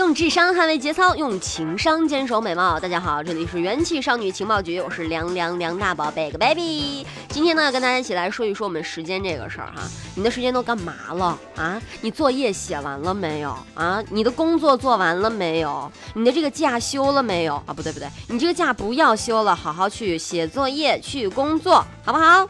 用智商捍卫节操，用情商坚守美貌。大家好，这里是元气少女情报局，我是凉凉凉大宝贝个 baby。今天呢，要跟大家一起来说一说我们时间这个事儿哈。你的时间都干嘛了啊？你作业写完了没有啊？你的工作做完了没有？你的这个假休了没有啊？不对不对，你这个假不要休了，好好去写作业，去工作，好不好？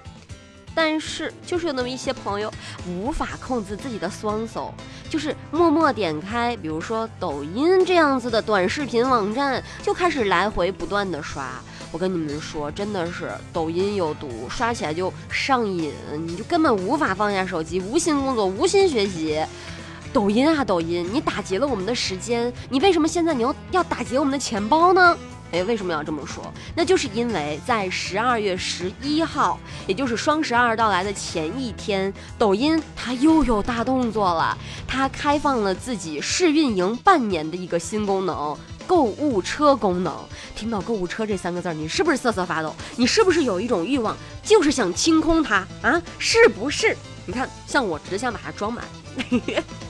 但是就是有那么一些朋友无法控制自己的双手，就是默默点开，比如说抖音这样子的短视频网站，就开始来回不断的刷。我跟你们说，真的是抖音有毒，刷起来就上瘾，你就根本无法放下手机，无心工作，无心学习。抖音啊，抖音，你打劫了我们的时间，你为什么现在你又要打劫我们的钱包呢？哎，为什么要这么说？那就是因为在十二月十一号，也就是双十二到来的前一天，抖音它又有大动作了，它开放了自己试运营半年的一个新功能——购物车功能。听到购物车这三个字，你是不是瑟瑟发抖？你是不是有一种欲望，就是想清空它啊？是不是？你看，像我只想把它装满。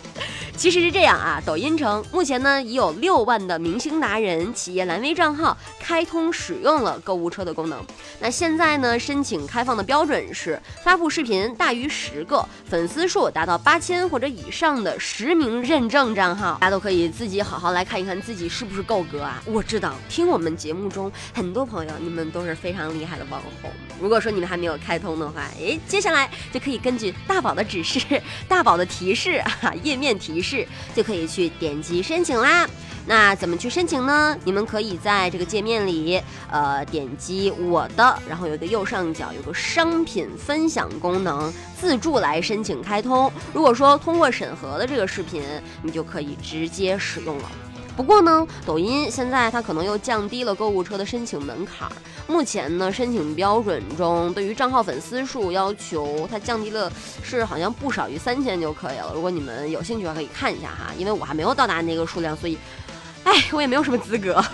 其实是这样啊，抖音称目前呢已有六万的明星达人、企业蓝 V 账号开通使用了购物车的功能。那现在呢，申请开放的标准是发布视频大于十个、粉丝数达到八千或者以上的实名认证账号，大家都可以自己好好来看一看自己是不是够格啊。我知道听我们节目中很多朋友，你们都是非常厉害的网红。如果说你们还没有开通的话，诶，接下来就可以根据大宝的指示、大宝的提示啊，页面提示。就可以去点击申请啦。那怎么去申请呢？你们可以在这个界面里，呃，点击我的，然后有一个右上角有个商品分享功能，自助来申请开通。如果说通过审核的这个视频，你就可以直接使用了。不过呢，抖音现在它可能又降低了购物车的申请门槛儿。目前呢，申请标准中对于账号粉丝数要求，它降低了，是好像不少于三千就可以了。如果你们有兴趣的话，可以看一下哈，因为我还没有到达那个数量，所以。哎，我也没有什么资格。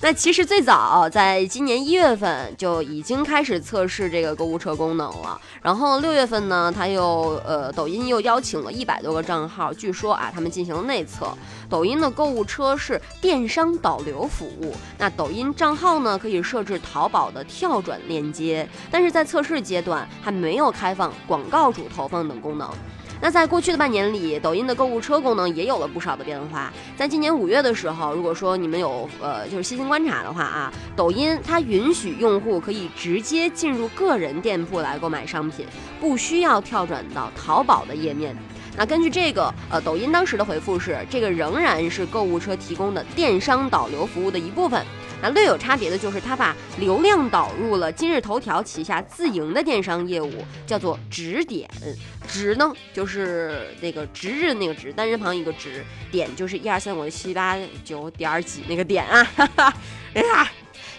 那其实最早在今年一月份就已经开始测试这个购物车功能了。然后六月份呢，他又呃，抖音又邀请了一百多个账号，据说啊，他们进行了内测。抖音的购物车是电商导流服务，那抖音账号呢可以设置淘宝的跳转链接，但是在测试阶段还没有开放广告主投放等功能。那在过去的半年里，抖音的购物车功能也有了不少的变化。在今年五月的时候，如果说你们有呃就是细心观察的话啊，抖音它允许用户可以直接进入个人店铺来购买商品，不需要跳转到淘宝的页面。那根据这个，呃，抖音当时的回复是，这个仍然是购物车提供的电商导流服务的一部分。那略有差别的就是，它把流量导入了今日头条旗下自营的电商业务，叫做直点。直呢，就是那个值日那个值，单人旁一个值，点就是一二三五六七八九点几那个点啊。哈哈哎呀。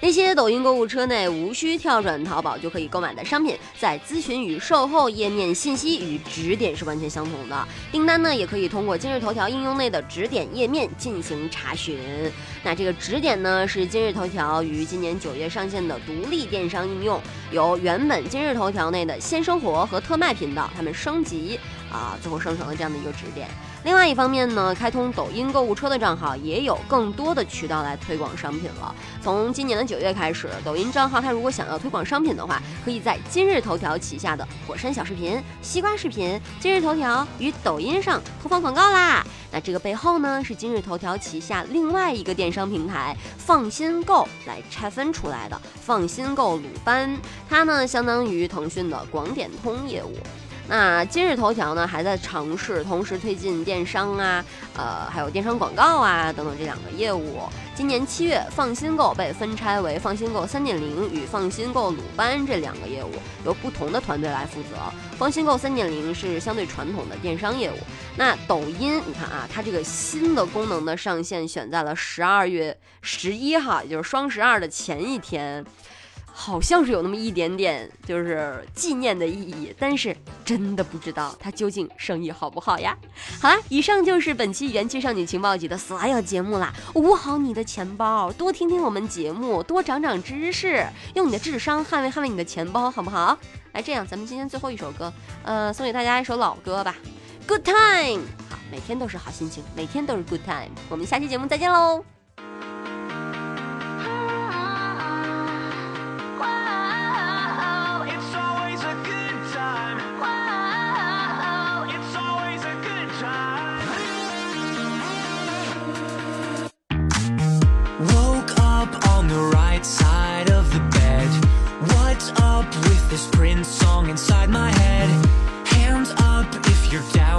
那些抖音购物车内无需跳转淘宝就可以购买的商品，在咨询与售后页面信息与指点是完全相同的。订单呢，也可以通过今日头条应用内的指点页面进行查询。那这个指点呢，是今日头条于今年九月上线的独立电商应用，由原本今日头条内的鲜生活和特卖频道，他们升级啊，最后生成了这样的一个指点。另外一方面呢，开通抖音购物车的账号也有更多的渠道来推广商品了。从今年的九月开始，抖音账号它如果想要推广商品的话，可以在今日头条旗下的火山小视频、西瓜视频、今日头条与抖音上投放广告啦。那这个背后呢，是今日头条旗下另外一个电商平台放心购来拆分出来的。放心购鲁班，它呢相当于腾讯的广点通业务。那今日头条呢，还在尝试同时推进电商啊，呃，还有电商广告啊等等这两个业务。今年七月，放心购被分拆为放心购三点零与放心购鲁班这两个业务，由不同的团队来负责。放心购三点零是相对传统的电商业务。那抖音，你看啊，它这个新的功能的上线选在了十二月十一号，也就是双十二的前一天。好像是有那么一点点，就是纪念的意义，但是真的不知道它究竟生意好不好呀。好啦，以上就是本期元气少女情报局的所有节目啦。捂好你的钱包，多听听我们节目，多长长知识，用你的智商捍卫捍卫你的钱包，好不好？来，这样咱们今天最后一首歌，呃，送给大家一首老歌吧，《Good Time》。好，每天都是好心情，每天都是 Good Time。我们下期节目再见喽。